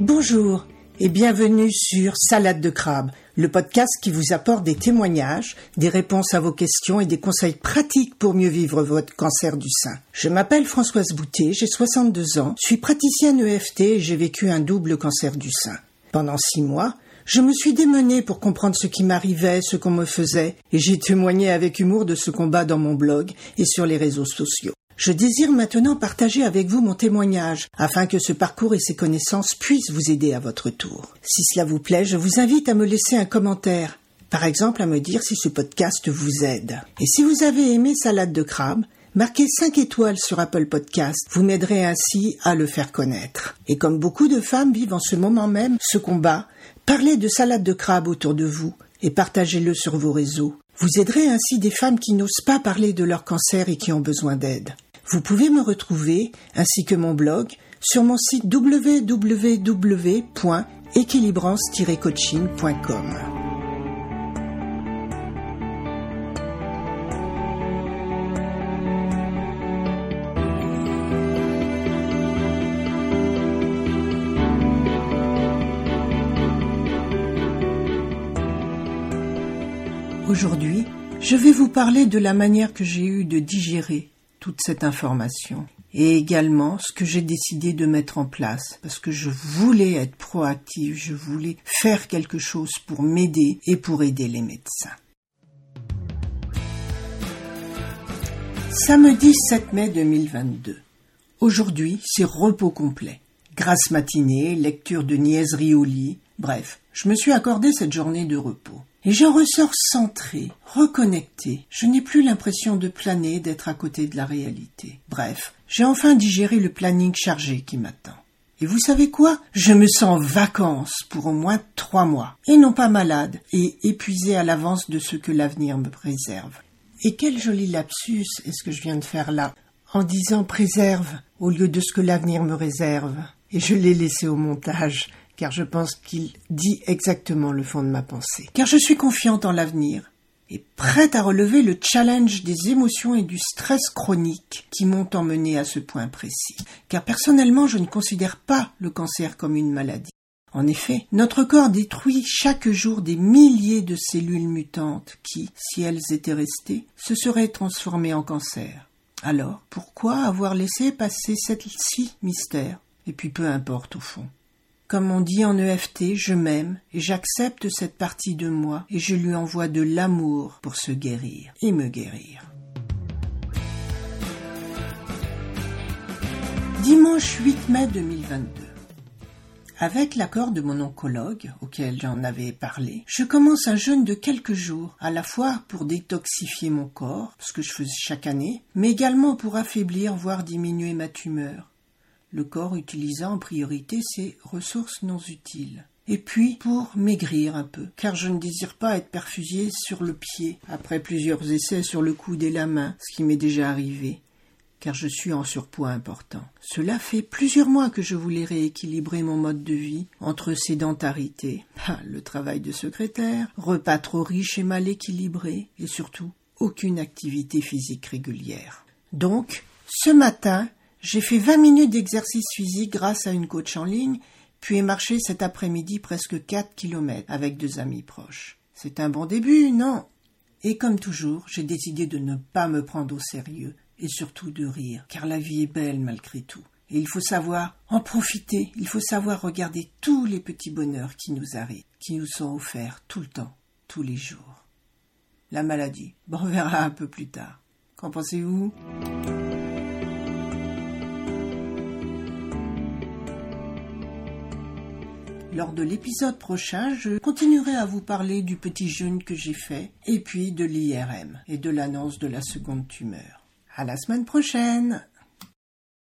Bonjour et bienvenue sur Salade de crabe, le podcast qui vous apporte des témoignages, des réponses à vos questions et des conseils pratiques pour mieux vivre votre cancer du sein. Je m'appelle Françoise Boutet, j'ai 62 ans, suis praticienne EFT et j'ai vécu un double cancer du sein. Pendant six mois, je me suis démenée pour comprendre ce qui m'arrivait, ce qu'on me faisait, et j'ai témoigné avec humour de ce combat dans mon blog et sur les réseaux sociaux. Je désire maintenant partager avec vous mon témoignage, afin que ce parcours et ces connaissances puissent vous aider à votre tour. Si cela vous plaît, je vous invite à me laisser un commentaire, par exemple à me dire si ce podcast vous aide. Et si vous avez aimé Salade de crabe, marquez 5 étoiles sur Apple Podcast, vous m'aiderez ainsi à le faire connaître. Et comme beaucoup de femmes vivent en ce moment même ce combat, parlez de Salade de crabe autour de vous et partagez-le sur vos réseaux. Vous aiderez ainsi des femmes qui n'osent pas parler de leur cancer et qui ont besoin d'aide. Vous pouvez me retrouver, ainsi que mon blog, sur mon site www.équilibrance-coaching.com. Aujourd'hui, je vais vous parler de la manière que j'ai eue de digérer toute cette information et également ce que j'ai décidé de mettre en place parce que je voulais être proactive, je voulais faire quelque chose pour m'aider et pour aider les médecins. Samedi 7 mai 2022. Aujourd'hui, c'est repos complet. Grasse matinée, lecture de niaiseries au lit, bref, je me suis accordé cette journée de repos. Et j'en ressors centré, reconnecté. Je n'ai plus l'impression de planer, d'être à côté de la réalité. Bref, j'ai enfin digéré le planning chargé qui m'attend. Et vous savez quoi? Je me sens vacances pour au moins trois mois, et non pas malade, et épuisé à l'avance de ce que l'avenir me préserve. Et quel joli lapsus est-ce que je viens de faire là, en disant préserve au lieu de ce que l'avenir me réserve. Et je l'ai laissé au montage, car je pense qu'il dit exactement le fond de ma pensée. Car je suis confiante en l'avenir et prête à relever le challenge des émotions et du stress chronique qui m'ont emmené à ce point précis. Car personnellement, je ne considère pas le cancer comme une maladie. En effet, notre corps détruit chaque jour des milliers de cellules mutantes qui, si elles étaient restées, se seraient transformées en cancer. Alors, pourquoi avoir laissé passer cette-ci mystère? Et puis peu importe au fond. Comme on dit en EFT, je m'aime et j'accepte cette partie de moi et je lui envoie de l'amour pour se guérir et me guérir. Dimanche 8 mai 2022. Avec l'accord de mon oncologue, auquel j'en avais parlé, je commence un jeûne de quelques jours, à la fois pour détoxifier mon corps, ce que je faisais chaque année, mais également pour affaiblir, voire diminuer ma tumeur le corps utilisant en priorité ses ressources non utiles. Et puis pour maigrir un peu, car je ne désire pas être perfusé sur le pied après plusieurs essais sur le coude et la main, ce qui m'est déjà arrivé, car je suis en surpoids important. Cela fait plusieurs mois que je voulais rééquilibrer mon mode de vie entre sédentarité, ah, le travail de secrétaire, repas trop riches et mal équilibrés, et surtout aucune activité physique régulière. Donc, ce matin, j'ai fait 20 minutes d'exercice physique grâce à une coach en ligne, puis ai marché cet après-midi presque 4 kilomètres avec deux amis proches. C'est un bon début, non? Et comme toujours, j'ai décidé de ne pas me prendre au sérieux et surtout de rire, car la vie est belle malgré tout. Et il faut savoir en profiter, il faut savoir regarder tous les petits bonheurs qui nous arrivent, qui nous sont offerts tout le temps, tous les jours. La maladie, bon, on verra un peu plus tard. Qu'en pensez-vous? Lors de l'épisode prochain, je continuerai à vous parler du petit jeûne que j'ai fait et puis de l'IRM et de l'annonce de la seconde tumeur. À la semaine prochaine!